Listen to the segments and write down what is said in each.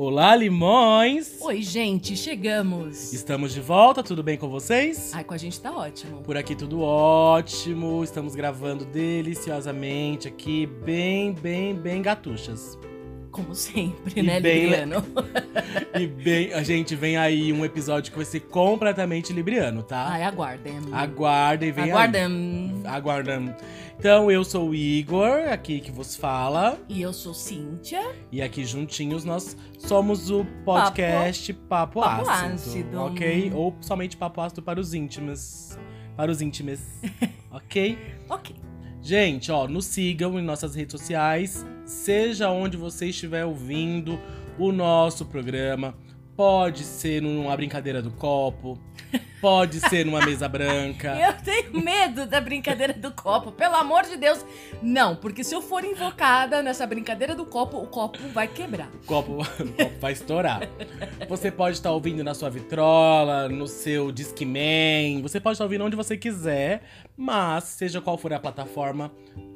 Olá, limões! Oi, gente, chegamos! Estamos de volta, tudo bem com vocês? Ai, com a gente tá ótimo. Por aqui tudo ótimo, estamos gravando deliciosamente aqui, bem, bem, bem gatuchas. Como sempre, E né, bem- Libriano? E bem, a gente vem aí um episódio que vai ser completamente libriano, tá? Ai, aguardem. Aguardem, vem aí. Aguardem. Aguardem. Então, eu sou o Igor, aqui que vos fala. E eu sou Cíntia. E aqui juntinhos nós somos o podcast Papo, Papo ácido, Ácido. ok? Ou somente Papo Ácido para os íntimos. Para os íntimos, ok? Ok. Gente, ó, nos sigam em nossas redes sociais, seja onde você estiver ouvindo o nosso programa. Pode ser numa brincadeira do copo, pode ser numa mesa branca. Eu tenho medo da brincadeira do copo, pelo amor de Deus. Não, porque se eu for invocada nessa brincadeira do copo, o copo vai quebrar. O copo, o copo vai estourar. Você pode estar ouvindo na sua vitrola, no seu Discman, você pode estar ouvindo onde você quiser, mas seja qual for a plataforma,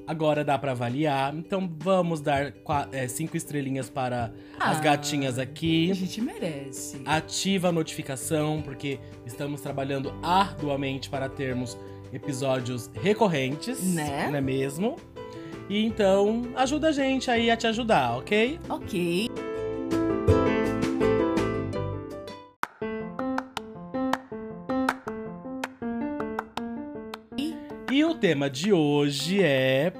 agora dá pra avaliar. Então vamos dar qua- é, cinco estrelinhas para as Ah. gatinhas A aqui. gente merece. Ativa a notificação, porque estamos trabalhando arduamente para termos episódios recorrentes, Né? não é mesmo? E então, ajuda a gente aí a te ajudar, ok? Ok. E o tema de hoje é.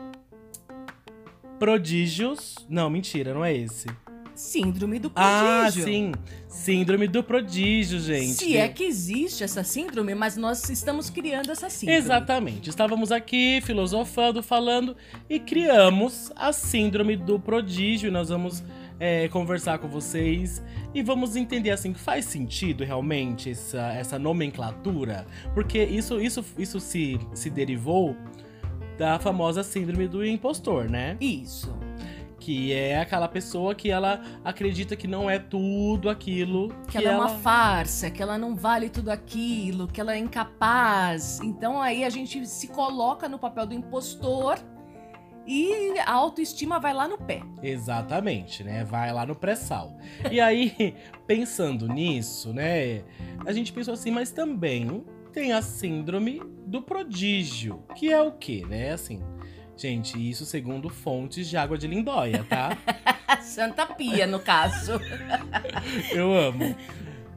Prodígios. Não, mentira, não é esse. Síndrome do Ah, prodígio. sim. Síndrome do prodígio, gente. Se é que existe essa síndrome, mas nós estamos criando essa síndrome. Exatamente. Estávamos aqui filosofando, falando e criamos a síndrome do prodígio. Nós vamos é, conversar com vocês e vamos entender assim, faz sentido realmente essa, essa nomenclatura? Porque isso, isso, isso se, se derivou da famosa síndrome do impostor, né? Isso. Que é aquela pessoa que ela acredita que não é tudo aquilo Que ela é uma farsa, que ela não vale tudo aquilo, que ela é incapaz. Então aí a gente se coloca no papel do impostor e a autoestima vai lá no pé. Exatamente, né? Vai lá no pré-sal. E aí, pensando nisso, né? A gente pensou assim, mas também tem a síndrome do prodígio, que é o quê, né? Assim, gente, isso segundo fontes de água de lindóia, tá? Santa Pia, no caso. Eu amo.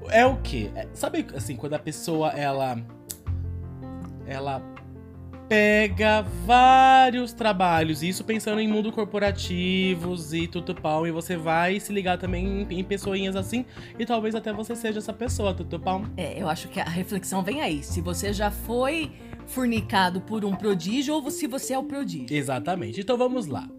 É o quê? É- sabe assim, quando a pessoa ela ela pega vários trabalhos, isso pensando em mundo corporativos e tudo pau, e você vai se ligar também em, em pessoinhas assim, e talvez até você seja essa pessoa, tudo pau. É, eu acho que a reflexão vem aí. Se você já foi fornicado por um prodígio ou se você é o prodígio. Exatamente. Então vamos lá.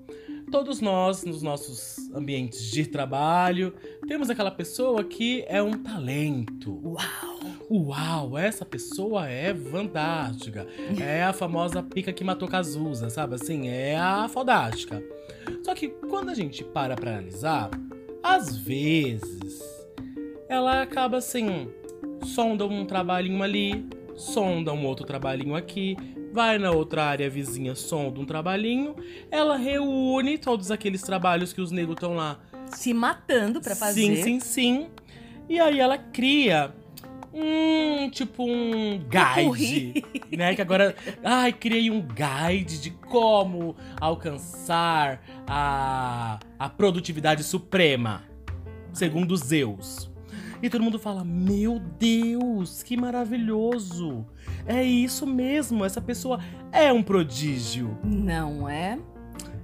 Todos nós, nos nossos ambientes de trabalho, temos aquela pessoa que é um talento. Uau! Uau, essa pessoa é fantástica. É a famosa pica que matou Cazuza, sabe? Assim, é a fodástica. Só que quando a gente para pra analisar, às vezes ela acaba assim, sonda um trabalhinho ali, sonda um outro trabalhinho aqui, vai na outra área vizinha, sonda um trabalhinho, ela reúne todos aqueles trabalhos que os negros estão lá Se matando pra fazer. Sim, sim, sim. E aí ela cria um, tipo um guide, né? Que agora, ai, criei um guide de como alcançar a, a produtividade suprema, segundo Zeus. E todo mundo fala: Meu Deus, que maravilhoso! É isso mesmo, essa pessoa é um prodígio. Não é?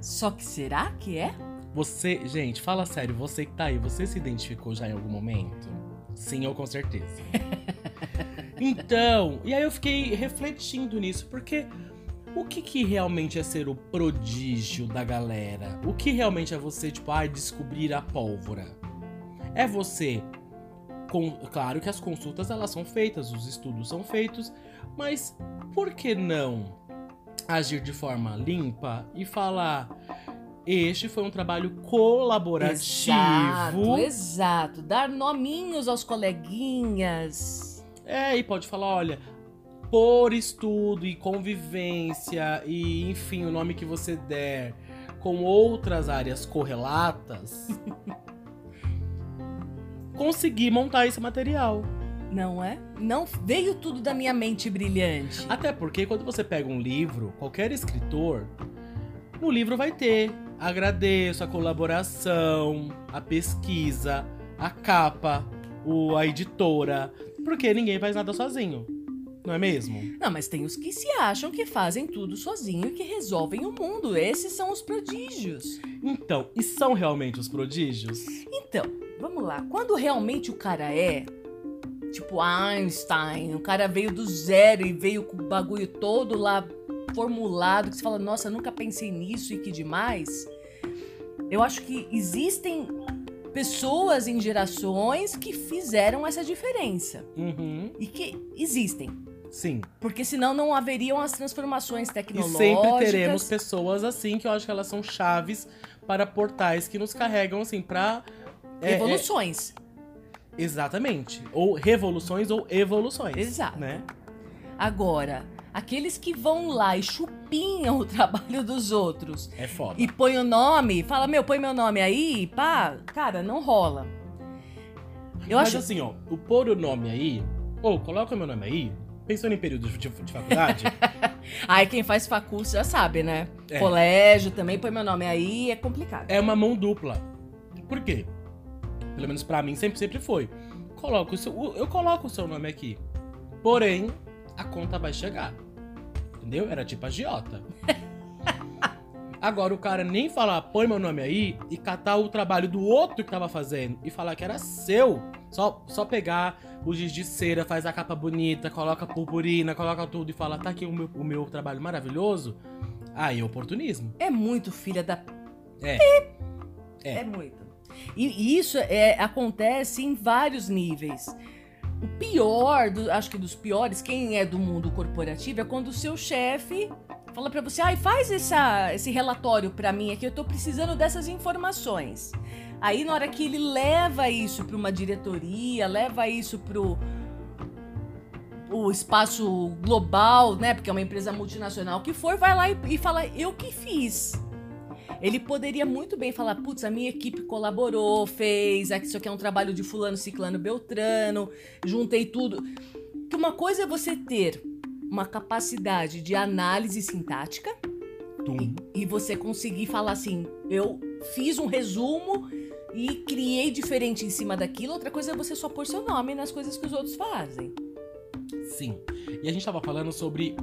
Só que será que é? Você, gente, fala sério, você que tá aí, você se identificou já em algum momento? Sim, ou com certeza. então, e aí eu fiquei refletindo nisso, porque o que, que realmente é ser o prodígio da galera? O que realmente é você, tipo, ah, descobrir a pólvora? É você. Com, claro que as consultas elas são feitas, os estudos são feitos, mas por que não agir de forma limpa e falar este foi um trabalho colaborativo. Exato, exato. Dar nominhos aos coleguinhas. É, e pode falar, olha, por estudo e convivência e enfim, o nome que você der com outras áreas correlatas, conseguir montar esse material. Não é? Não veio tudo da minha mente brilhante. Até porque quando você pega um livro, qualquer escritor, no livro vai ter agradeço a colaboração, a pesquisa, a capa, o, a editora, porque ninguém faz nada sozinho. Não é mesmo? Não, mas tem os que se acham que fazem tudo sozinho e que resolvem o mundo. Esses são os prodígios. Então, e são realmente os prodígios? Então, vamos lá. Quando realmente o cara é tipo Einstein, o cara veio do zero e veio com o bagulho todo lá formulado, que você fala, nossa, nunca pensei nisso e que demais. Eu acho que existem pessoas em gerações que fizeram essa diferença. Uhum. E que existem. Sim. Porque senão não haveriam as transformações E tecnológicas. sempre teremos pessoas assim que eu acho que elas são chaves para portais que nos carregam assim pra. É, é, evoluções. exatamente. Ou revoluções ou evoluções. Exato. Né? Agora, aqueles que vão lá e chupinham o trabalho dos outros É foda. e põe o nome, fala, meu, põe meu nome aí, pá, cara, não rola. Eu Mas acho. assim, ó, o pôr o nome aí, ou coloca o meu nome aí, pensando em período de, de faculdade, Aí quem faz facul já sabe, né? É. Colégio também põe meu nome aí, é complicado. é uma mão dupla. Por quê? Pelo menos pra mim sempre, sempre foi. Coloca o seu, eu coloco o seu nome aqui. Porém, a conta vai chegar. Entendeu? Era tipo agiota. Agora o cara nem falar, põe meu nome aí e catar o trabalho do outro que tava fazendo e falar que era seu. Só, só pegar o giz de cera, faz a capa bonita, coloca purpurina, coloca tudo e fala, tá aqui o meu, o meu trabalho maravilhoso. Aí é oportunismo. É muito filha da. É. É, É. muito. E isso é, acontece em vários níveis. O pior, do- acho que dos piores, quem é do mundo corporativo, é quando o seu chefe fala pra você, ai, faz essa, esse relatório pra mim aqui, eu tô precisando dessas informações. Aí na hora que ele leva isso pra uma diretoria, leva isso pro o espaço global, né? Porque é uma empresa multinacional que for, vai lá e, e fala, eu que fiz. Ele poderia muito bem falar, putz, a minha equipe colaborou, fez, isso aqui é um trabalho de fulano, ciclano, beltrano, juntei tudo. Que uma coisa é você ter uma capacidade de análise sintática Tum. e você conseguir falar assim, eu fiz um resumo e criei diferente em cima daquilo. Outra coisa é você só pôr seu nome nas coisas que os outros fazem. Sim. E a gente tava falando sobre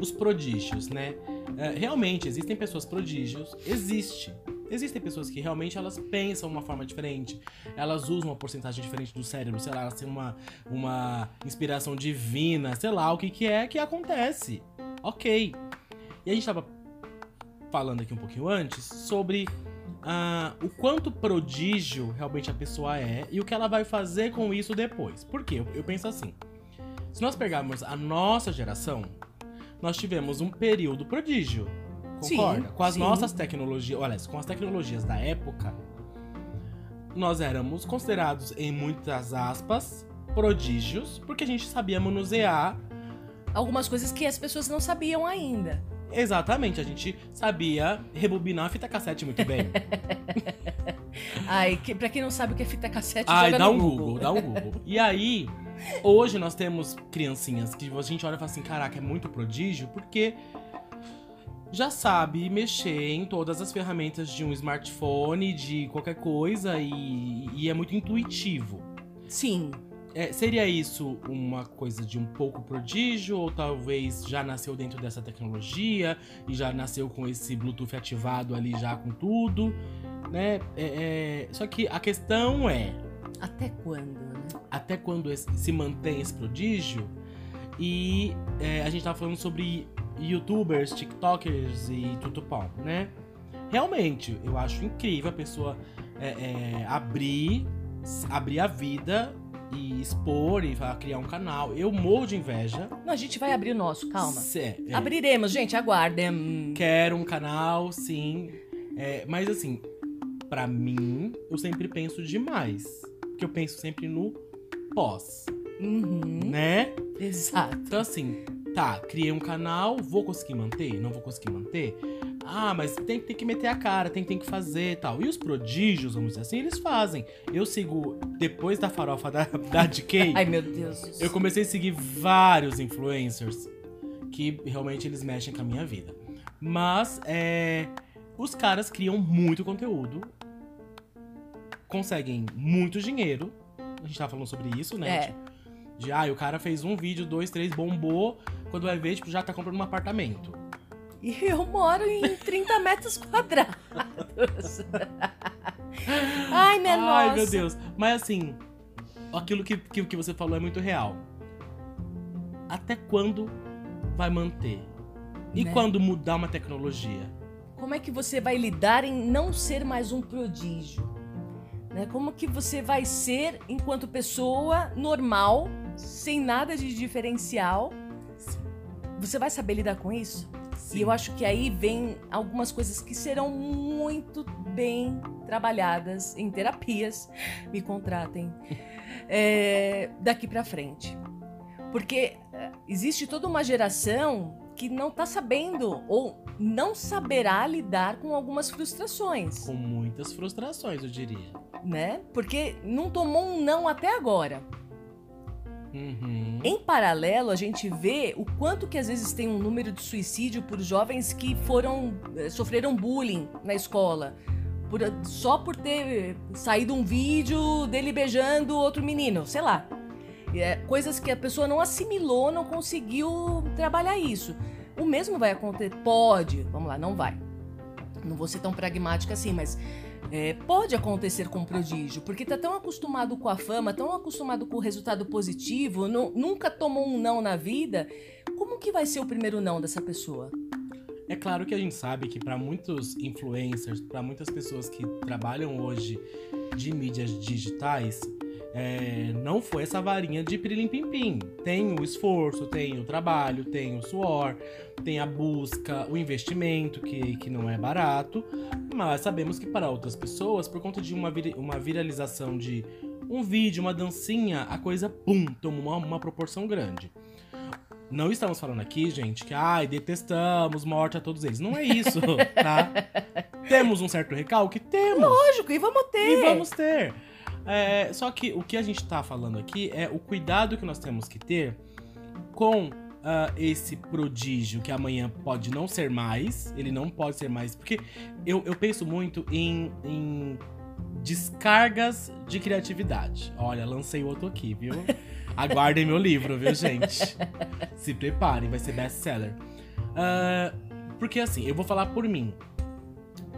os prodígios, né? É, realmente, existem pessoas prodígios. Existe. Existem pessoas que realmente elas pensam uma forma diferente. Elas usam uma porcentagem diferente do cérebro. Sei lá, elas têm uma, uma inspiração divina. Sei lá, o que que é que acontece. Ok. E a gente tava falando aqui um pouquinho antes sobre ah, o quanto prodígio realmente a pessoa é e o que ela vai fazer com isso depois. Por quê? Eu, eu penso assim. Se nós pegarmos a nossa geração, nós tivemos um período prodígio. Sim, Concorda? com as sim. nossas tecnologias, olha, com as tecnologias da época, nós éramos considerados, em muitas aspas, prodígios, porque a gente sabia manusear Algumas coisas que as pessoas não sabiam ainda. exatamente, a gente sabia rebobinar a fita cassete muito bem. Ai, que, pra quem não sabe o que é fita cassete, Ai, dá um Google. Google, dá um Google. E aí, hoje nós temos criancinhas que a gente olha e fala assim, caraca, é muito prodígio, porque já sabe mexer em todas as ferramentas de um smartphone, de qualquer coisa, e, e é muito intuitivo. Sim. É, seria isso uma coisa de um pouco prodígio, ou talvez já nasceu dentro dessa tecnologia e já nasceu com esse Bluetooth ativado ali já com tudo, né? É, é, Só que a questão é, Até quando? Até quando esse- se mantém esse prodígio. E é, a gente tava falando sobre youtubers, tiktokers e tutupom, né? Realmente, eu acho incrível a pessoa é, é, abrir, abrir a vida e expor e criar um canal. Eu morro de inveja. Não, a gente vai abrir o nosso, calma. Se- é, Abriremos, gente, aguardem. Quero um canal, sim. É, mas assim, pra mim, eu sempre penso demais. Porque eu penso sempre no pós, Uhum, né? exato. Então, assim, tá, criei um canal, vou conseguir manter? Não vou conseguir manter? Ah, mas tem, tem que meter a cara, tem, tem que fazer e tal. E os prodígios, vamos dizer assim, eles fazem. Eu sigo, depois da farofa da, da DK, Ai, meu Deus. eu comecei a seguir vários influencers que realmente eles mexem com a minha vida. Mas é, os caras criam muito conteúdo, conseguem muito dinheiro. A gente tava falando sobre isso, né? É. Tipo, de, ah, o cara fez um vídeo, dois, três, bombou. Quando vai ver, tipo, já tá comprando um apartamento. E eu moro em 30 metros quadrados. Ai, minha Ai, nossa. meu Deus. Mas assim, aquilo que, que, que você falou é muito real. Até quando vai manter? E Né? quando mudar uma tecnologia? Como é que você vai lidar em não ser mais um prodígio? Né? Como que você vai ser enquanto pessoa normal, sem nada de diferencial? Você vai saber lidar com isso? Sim. E eu acho que aí vem algumas coisas que serão muito bem trabalhadas em terapias. Me contratem. é, daqui pra frente. Porque é, existe toda uma geração que não tá sabendo ou não saberá lidar com algumas frustrações, Com muitas frustrações, eu diria. né? Porque não tomou um não até agora. Uhum. Em paralelo, a gente vê o quanto que às vezes tem um número de suicídio por jovens que foram eh, sofreram bullying na escola. Por- só por ter saído um vídeo dele beijando outro menino, sei lá. É, coisas que a pessoa não assimilou, não conseguiu trabalhar isso. O mesmo vai acontecer? Pode. Vamos lá, não vai. Não vou ser tão pragmática assim, mas é, pode acontecer com prodígio, porque tá tão acostumado com a fama, tão acostumado com o resultado positivo, nu- nunca tomou um não na vida. Como que vai ser o primeiro não dessa pessoa? É claro que a gente sabe que para muitos influencers, para muitas pessoas que trabalham hoje de mídias digitais, é, não foi essa varinha de pirilim-pim-pim. Tem o esforço, tem o trabalho, tem o suor, tem a busca, o investimento, que, que não é barato. Mas sabemos que para outras pessoas, por conta de uma, vira- uma viralização de um vídeo, uma dancinha, a coisa, pum, toma uma, uma proporção grande. Não estamos falando aqui, gente, que ai, detestamos, morte a todos eles. Não é isso, tá? temos um certo recalque? Temos. Lógico, e vamos ter. E vamos ter. É, só que o que a gente tá falando aqui é o cuidado que nós temos que ter com ah, esse prodígio que amanhã pode não ser mais. Ele não pode ser mais. Porque eu, eu penso muito em, em descargas de criatividade. Olha, lancei outro aqui, viu? Aguardem meu livro, viu, gente? Se preparem, vai ser best-seller. Ah, porque assim, eu vou falar por mim.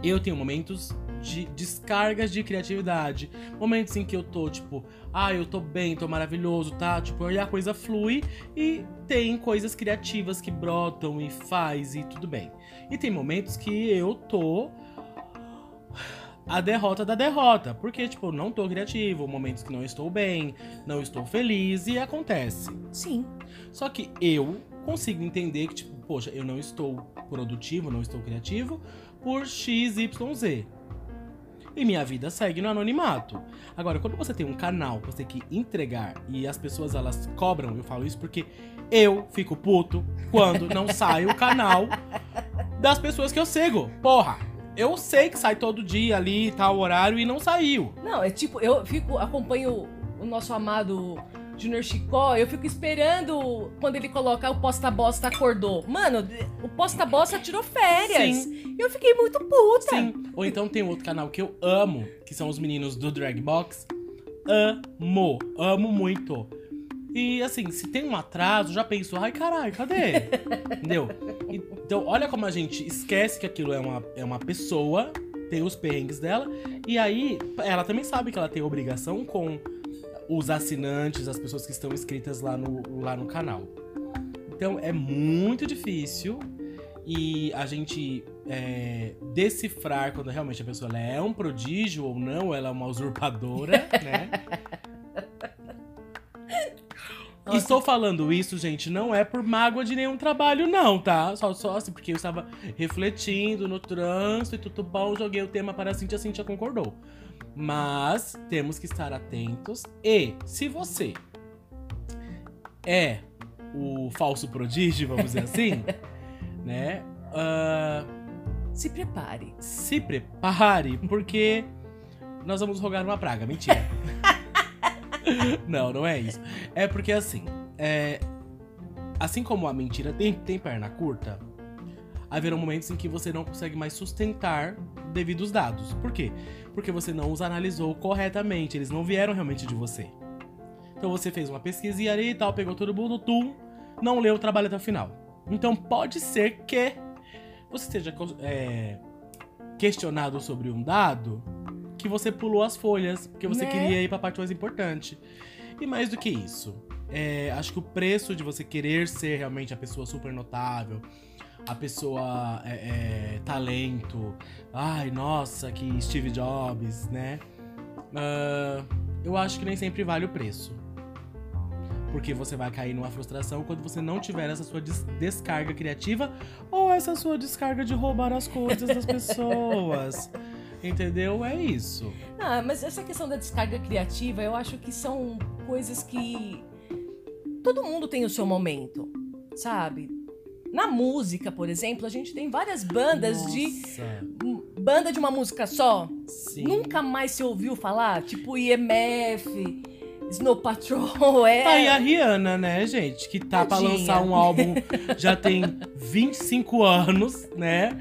Eu tenho momentos de descargas de criatividade. Momentos em que eu tô, tipo, ah, eu tô bem, tô maravilhoso, tá? Tipo, aí a coisa flui e tem coisas criativas que brotam e faz e tudo bem. E tem momentos que eu tô a derrota da derrota, porque tipo, não tô criativo, momentos que não estou bem, não estou feliz e acontece. Sim. Só que eu consigo entender que, tipo, poxa, eu não estou produtivo, não estou criativo por X, Y, Z. E minha vida segue no anonimato. Agora, quando você tem um canal que você tem que entregar e as pessoas elas cobram, eu falo isso porque eu fico puto quando não sai o canal das pessoas que eu sigo. Porra, eu sei que sai todo dia ali, tal horário e não saiu. Não, é tipo, eu fico, acompanho o nosso amado Junior Chicó, eu fico esperando quando ele coloca o posta bosta acordou. Mano, o posta bosta tirou férias. Sim. Eu fiquei muito puta. Sim. Ou então tem outro canal que eu amo, que são os meninos do Dragbox. Amo, amo muito. E assim, se tem um atraso, já penso, ai caralho, cadê? Entendeu? Então, olha como a gente esquece que aquilo é uma, é uma pessoa, tem os perrengues dela, e aí ela também sabe que ela tem obrigação com os assinantes, as pessoas que estão inscritas lá no, lá no canal. Então é muito difícil e a gente é, decifrar quando realmente a pessoa é um prodígio ou não, ela é uma usurpadora, né? Nossa. Estou falando isso, gente, não é por mágoa de nenhum trabalho, não, tá? Só, só assim, porque eu estava refletindo no trânsito e tudo bom, joguei o tema para a Cintia, a Cintia concordou. Mas temos que estar atentos e se você é o falso prodígio, vamos dizer assim, né? ah, Se prepare. Se prepare, porque nós vamos rogar uma praga. Mentira. não, não é isso. É porque assim, é, assim como a mentira tem, tem perna curta, haverão momentos em que você não consegue mais sustentar devido aos dados. Por quê? Porque você não os analisou corretamente, eles não vieram realmente de você. Então você fez uma pesquisa ali e tal, pegou todo mundo, tum, não leu o trabalho até o final. Então pode ser que você esteja é, questionado sobre um dado que você pulou as folhas, porque você Né? queria ir pra parte mais importante. E mais do que isso, é, acho que o preço de você querer ser realmente a pessoa super notável, a pessoa é, é, talento, ai, nossa, que Steve Jobs, né? Ah, eu acho que nem sempre vale o preço. Porque você vai cair numa frustração quando você não tiver essa sua des- descarga criativa ou essa sua descarga de roubar as coisas das pessoas. Entendeu? É isso. Ah, mas essa questão da descarga criativa, eu acho que são coisas que todo mundo tem o seu momento, sabe? Na música, por exemplo, a gente tem várias bandas de Nossa, banda de uma música só. Sim. Nunca mais se ouviu falar, tipo IMF, Snow Patrol, é. Tá aí a Rihanna, né, gente? Que tá pra Tadinha. lançar um álbum já tem 25 anos, né?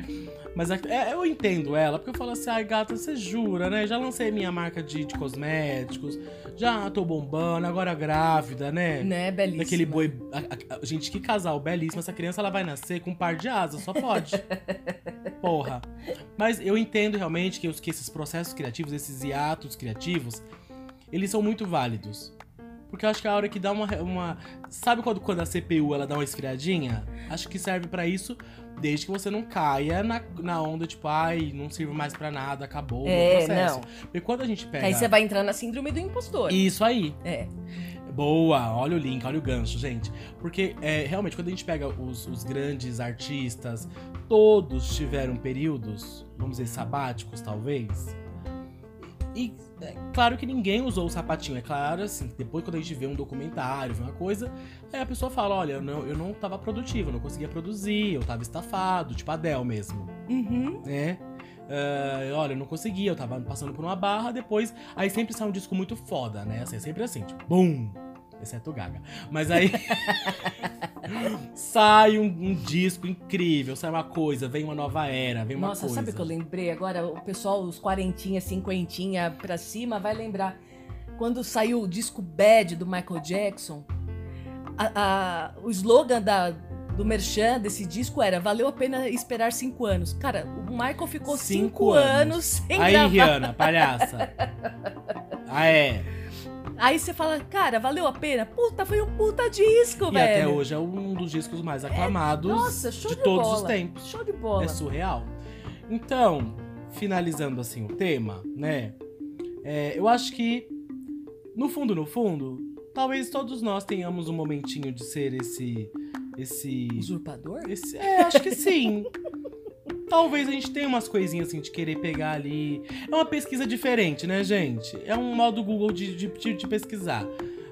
Mas é- é, eu entendo ela, porque eu falo assim, ai gata, você jura, né? Já lancei minha marca de, de cosméticos, já tô bombando, agora grávida, né? Né, belíssima. Daquele boi. a- a- a- gente, que casal belíssimo. Essa criança ela vai nascer com um par de asas, só pode. Porra. Mas eu entendo realmente que, os, que esses processos criativos, esses hiatos criativos, eles são muito válidos. Porque eu acho que a hora que dá uma. uma sabe quando, quando a CPU ela dá uma esfriadinha? Acho que serve pra isso, desde que você não caia na, na onda, tipo, ai, não sirve mais pra nada, acabou o É, meu processo. não. Porque quando a gente pega. Aí você vai entrar na síndrome do impostor. Isso aí. É. Boa, olha o link, olha o gancho, gente. Porque é, realmente, quando a gente pega os, os grandes artistas, todos tiveram períodos, vamos dizer, sabáticos, talvez. E é claro que ninguém usou o sapatinho. É claro, assim, depois quando a gente vê um documentário, vê uma coisa, aí a pessoa fala: olha, eu não, eu não tava produtivo, eu não conseguia produzir, eu tava estafado, tipo a Adele mesmo Uhum. né? Ah, olha, eu não conseguia, eu tava passando por uma barra, depois. Aí sempre sai um disco muito foda, né? Assim, é sempre assim, tipo, BUM! Exceto o Gaga. Mas aí. sai um, um disco incrível, sai uma coisa, vem uma nova era, vem uma Nossa, coisa. sabe o que eu lembrei agora? O pessoal, os quarentinha, cinquentinha pra cima, vai lembrar. Quando saiu o disco Bad do Michael Jackson, a- a- o slogan da, do Merchan desse disco era Valeu a pena esperar cinco anos. Cara, o Michael ficou cinco, Cinco anos. anos. sem Aí, gravar. Rihanna, palhaça. ah, é. Aí você fala, cara, valeu a pena? Puta, foi um puta disco, E velho. até hoje é um dos discos mais aclamados Nossa, show de de, todos bola. os tempos. Show de bola. É surreal. Então, finalizando assim o tema, né? é, eu acho que, no fundo, no fundo, talvez todos nós tenhamos um momentinho de ser esse. Esse. Usurpador? esse é, acho que sim. Talvez a gente tenha umas coisinhas assim de querer pegar ali. É uma pesquisa diferente, né, gente? É um modo Google de, de, de- pesquisar.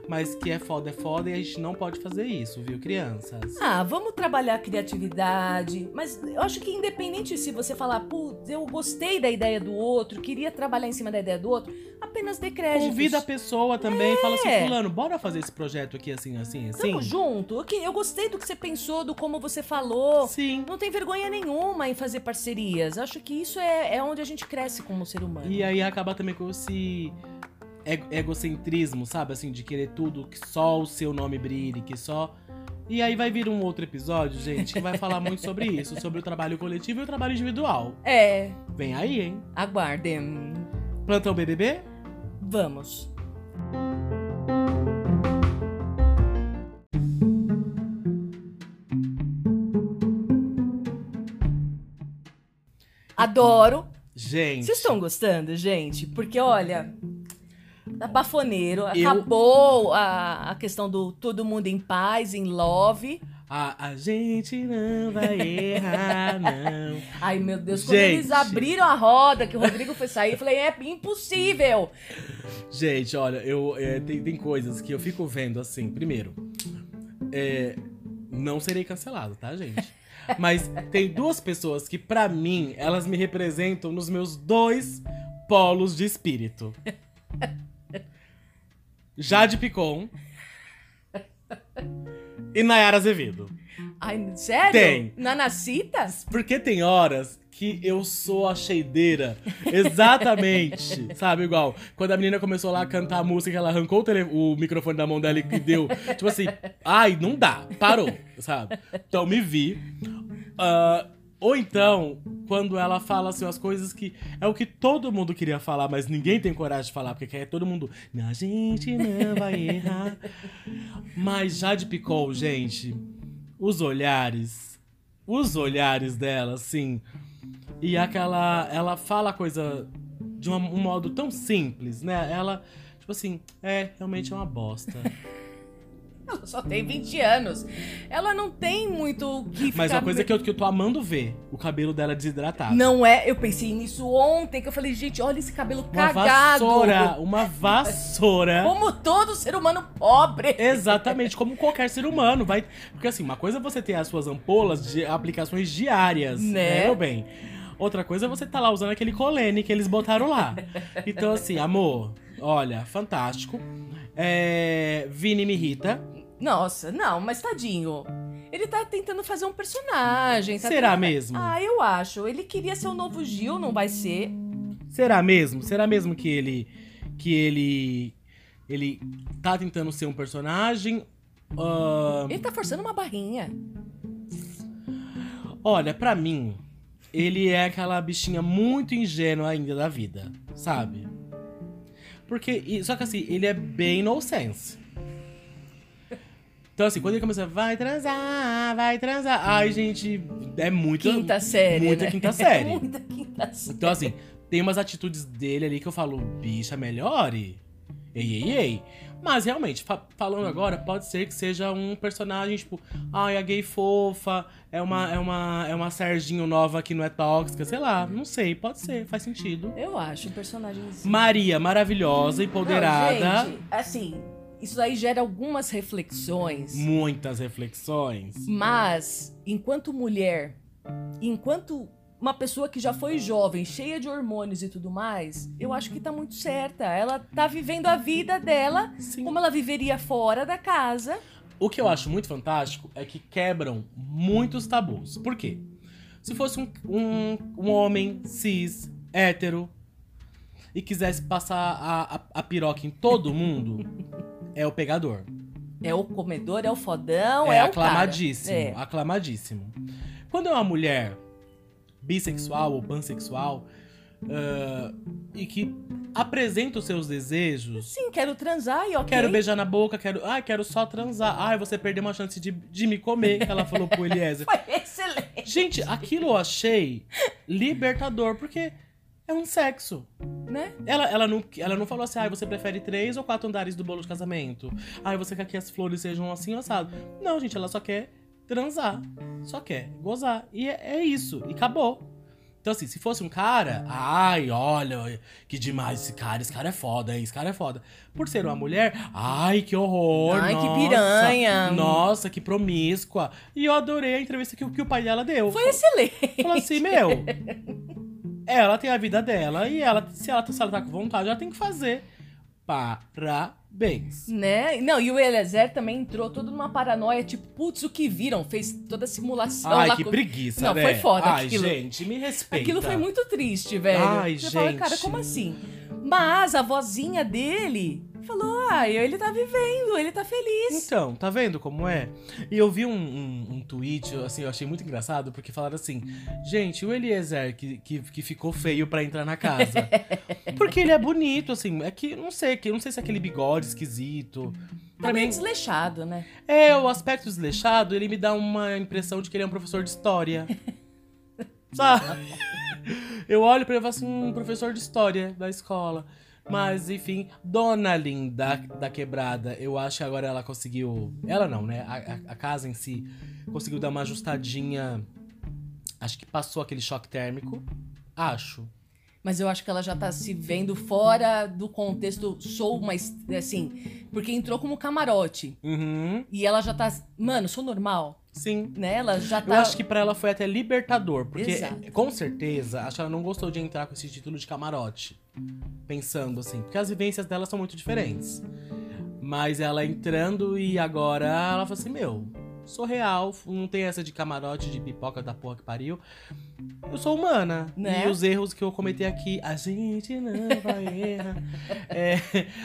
Mas que é foda, é foda e a gente não pode fazer isso, viu, crianças? Ah, vamos trabalhar a criatividade. Mas eu acho que independente se você falar, putz, eu gostei da ideia do outro, queria trabalhar em cima da ideia do outro, apenas dê créditos. Convida a pessoa também e fala assim, É. fulano, bora fazer esse projeto aqui assim, assim, assim? Tamo junto. Ok, Eu gostei do que você pensou, do como você falou. Sim. Não tem vergonha nenhuma em fazer parcerias. Acho que isso é, é onde a gente cresce como ser humano. E aí acaba também com esse egocentrismo, sabe? Assim, de querer tudo, que só o seu nome brilhe, que só. E aí vai vir um outro episódio, gente, que vai falar muito sobre isso, sobre o trabalho coletivo e o trabalho individual. É, Vem aí, hein? aguardem. Plantão BBB? Vamos. Adoro. Gente. Vocês estão gostando, gente? Porque, olha, tá bafoneiro. Eu- Acabou a, a questão do todo mundo em paz, em love. A, a gente não vai errar, não. Ai, meu Deus, quando Gente. eles abriram a roda, que o Rodrigo foi sair, eu falei, é impossível. Gente, olha, eu, é, tem, tem coisas que eu fico vendo assim. Primeiro, é, não serei cancelado, tá, gente? Mas tem duas pessoas que, pra mim, elas me representam nos meus dois polos de espírito. Jade Picon e Nayara Azevedo. Ai, sério? Tem. Nanacita? Porque tem horas que eu sou a cheideira. Exatamente. sabe, igual. Quando a menina começou lá a cantar a música, ela arrancou o, tele- o microfone da mão dela e deu. Tipo assim, ai, não dá. Parou, sabe? Então me vi. Ah, ou então, quando ela fala assim, as coisas que é o que todo mundo queria falar, mas ninguém tem coragem de falar, porque quer todo mundo. A gente não vai errar. Mas Jade Picol, gente, os olhares. Os olhares dela, assim. E aquela. Ela fala a coisa de uma- um modo tão simples, né? Ela, tipo assim, é, realmente é uma bosta. Ela só tem 20 anos. Ela não tem muito o que Mas uma coisa que eu, que eu tô amando ver: o cabelo dela desidratado. Não é, eu pensei nisso ontem, que eu falei, gente, olha esse cabelo Uma cagado. vassoura, uma vassoura. Como todo ser humano pobre. Exatamente, como qualquer ser humano. Vai... Porque assim, uma coisa é você ter as suas ampolas de aplicações diárias, Né? né, meu bem? Outra coisa é você tá lá usando aquele colene que eles botaram lá. Então, assim, amor, olha, fantástico. É... Vini me irrita. Nossa, não, mas tadinho. Ele tá tentando fazer um personagem. tá Será tentando- mesmo? Ah, eu acho. Ele queria ser o novo Gil, não vai ser. Será mesmo? Será mesmo que ele. que ele. ele tá tentando ser um personagem? Ahn, Ele tá forçando uma barrinha. Olha, pra mim, ele é aquela bichinha muito ingênua ainda da vida, sabe? Porque. Só que assim, ele é bem no sense. Então, assim, quando ele começa, vai transar, vai transar. Ai, gente, é muito. Quinta série. muita né? quinta série. muita quinta série. Então, assim, tem umas atitudes dele ali que eu falo, bicha, melhore. Ei, ei, ei. Mas realmente, fa- falando agora, pode ser que seja um personagem, tipo, ai, a gay fofa, é uma, é uma, é uma Serginho nova que não é tóxica, sei lá, não sei, pode ser, faz sentido. Eu acho um personagem. Maria, maravilhosa, empoderada, Não, gente, assim, isso aí gera algumas reflexões. muitas reflexões. Mas, enquanto mulher, enquanto uma pessoa que já foi jovem, cheia de hormônios e tudo mais, eu acho que tá muito certa. Ela tá vivendo a vida dela Sim. como ela viveria fora da casa. O que eu acho muito fantástico é que quebram muitos tabus. Por quê? Se fosse um, um, um homem cis, hétero, e quisesse passar a, a, a piroca em todo mundo, é o pegador. É o comedor, é o fodão, é é, o cara. aclamadíssimo. É. Aclamadíssimo. Quando é uma mulher bissexual ou pansexual ah, e que apresenta os seus desejos Sim, quero transar e ok. Quero beijar na boca, quero. Ai, quero só transar. Ai, você perdeu uma chance de, de me comer, que ela falou pro Eliezer. Foi excelente. Gente, aquilo eu achei libertador, porque é um sexo. Né? Ela, ela, não, ela não falou assim, ai, você prefere três ou quatro andares do bolo de casamento? Ai, você quer que as flores sejam assim ou assado? Não, gente, ela só quer transar. Só quer gozar. E é, é isso. E acabou. Então, assim, se fosse um cara, ai, olha, que demais esse cara, esse cara é foda, hein, esse cara é foda. Por ser uma mulher, ai, que horror, Ai, que nossa, piranha. Nossa, que promíscua. E eu adorei a entrevista que, que o pai dela deu. Foi excelente. Falou assim, meu. Ela tem a vida dela e ela, se ela, se ela tá com vontade, ela tem que fazer. Parabéns. Né? Não, e o Eliezer também entrou todo numa paranoia, tipo, putz, o que viram? Fez toda a simulação Ai, lá que com- preguiça, Não, né? foi foda Ai, aquilo. gente, me respeita. Aquilo foi muito triste, velho. Ai, Você fala, gente. cara, como assim? Mas a vozinha dele falou, ah, ele tá vivendo, ele tá feliz. Então, tá vendo como é? E eu vi um, um, um tweet, assim, eu achei muito engraçado, porque falaram assim: gente, o Eliezer que, que, que ficou feio pra entrar na casa. porque ele é bonito, assim, é que, não sei, que não sei se é aquele bigode esquisito. Pra Tá mim, desleixado, né? é, o aspecto desleixado, ele me dá uma impressão de que ele é um professor de história. Sabe? Eu olho pra ele e falo assim, um professor de história da escola. Mas, enfim, Dona Linda da Quebrada, eu acho que agora ela conseguiu. Ela não, né? A, a- a casa em si conseguiu dar uma ajustadinha. Acho que passou aquele choque térmico. Acho. Mas eu acho que ela já tá se vendo fora do contexto sou mais assim, porque entrou como camarote. Uhum. E ela já tá, mano, sou normal, Sim. né? Ela já Eu tá acho que pra ela foi até libertador, porque Exato. com certeza acho que ela não gostou de entrar com esse título de camarote. Pensando assim, porque as vivências dela são muito diferentes. Mas ela entrando e agora ela falou assim: Meu, sou real, não tem essa de camarote, de pipoca da porra que pariu. Eu sou humana. Né? E os erros que eu cometi aqui, a gente não vai errar. É,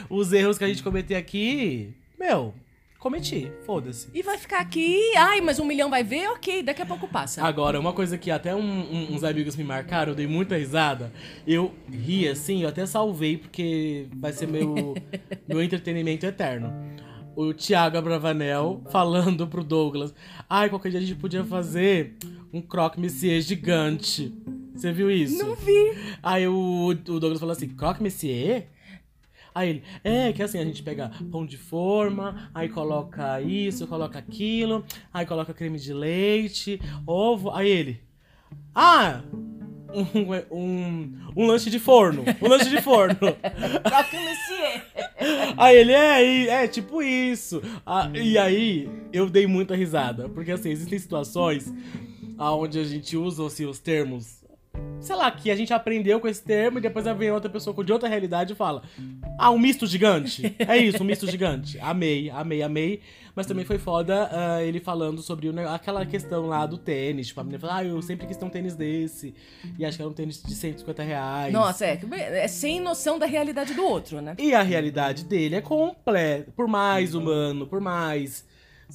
os erros que a gente cometeu aqui, meu, cometi, foda-se. E vai ficar aqui, ai, mas um milhão vai ver? Ok, daqui a pouco passa. Agora, uma coisa que até um- um- uns amigos me marcaram, eu dei muita risada. Eu ri assim, eu até salvei, porque vai ser meu, meu entretenimento eterno. O Thiago Abravanel falando pro Douglas: Ai, qualquer dia a gente podia fazer um croque monsieur gigante. Você viu isso? Não vi. Aí o, o Douglas falou assim: croque monsieur? Aí ele, é, que assim, a gente pega pão de forma, aí coloca isso, coloca aquilo, aí coloca creme de leite, ovo. Aí ele, ah, um, um, um lanche de forno, um lanche de forno. Aí ele, é, é tipo isso. Ah, e aí eu dei muita risada, porque assim, existem situações onde a gente usa assim, os termos. Sei lá, que a gente aprendeu com esse termo e depois vem outra pessoa de outra realidade e fala: Ah, um misto gigante. É isso, um misto gigante. Amei, amei, amei. Mas também foi foda ah, ele falando sobre o aquela questão lá do tênis. Tipo, a menina falou: Ah, eu sempre quis ter um tênis desse. E acho que era um tênis de 150 reais. Nossa, é, é sem noção da realidade do outro, né? E a realidade dele é completa. Por mais humano, por mais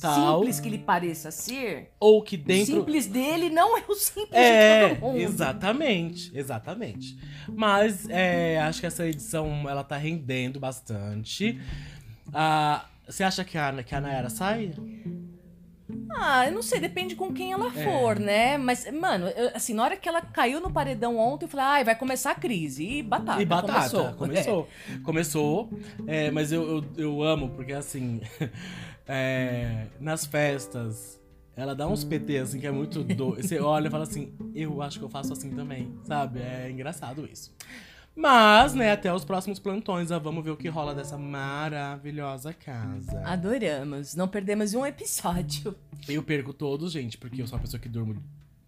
tal. Simples que lhe pareça ser, Ou que o dentro. simples dele não é o simples É, de todo mundo. exatamente, exatamente. Mas é, acho que essa edição ela tá rendendo bastante. Ah, você acha que a, que a Nayara sai? Ah, eu não sei, depende com quem ela É. for, né? Mas, mano, eu- assim, na hora que ela caiu no paredão ontem, eu falei, ai, vai começar a crise. E batata, e batata, começou. começou. Começou, é, mas eu, eu, eu amo, porque assim, é, nas festas, ela dá uns PT assim que é muito doido. Você olha e fala assim, eu acho que eu faço assim também, sabe? É engraçado isso. Mas, né, até os próximos plantões, vamos ver o que rola dessa maravilhosa casa. Adoramos, não perdemos um episódio. Eu perco todos, gente, porque eu sou uma pessoa que durmo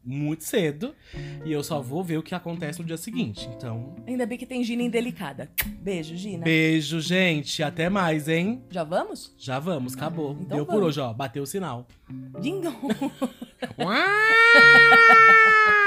muito cedo e eu só vou ver o que acontece no dia seguinte. Então, Ainda bem que tem Gina indelicada. Beijo, Gina. beijo, gente. Até mais, hein? Já vamos? Já vamos, acabou. Então Deu por vamos. hoje, ó. Bateu o sinal. Ding dong. Uau!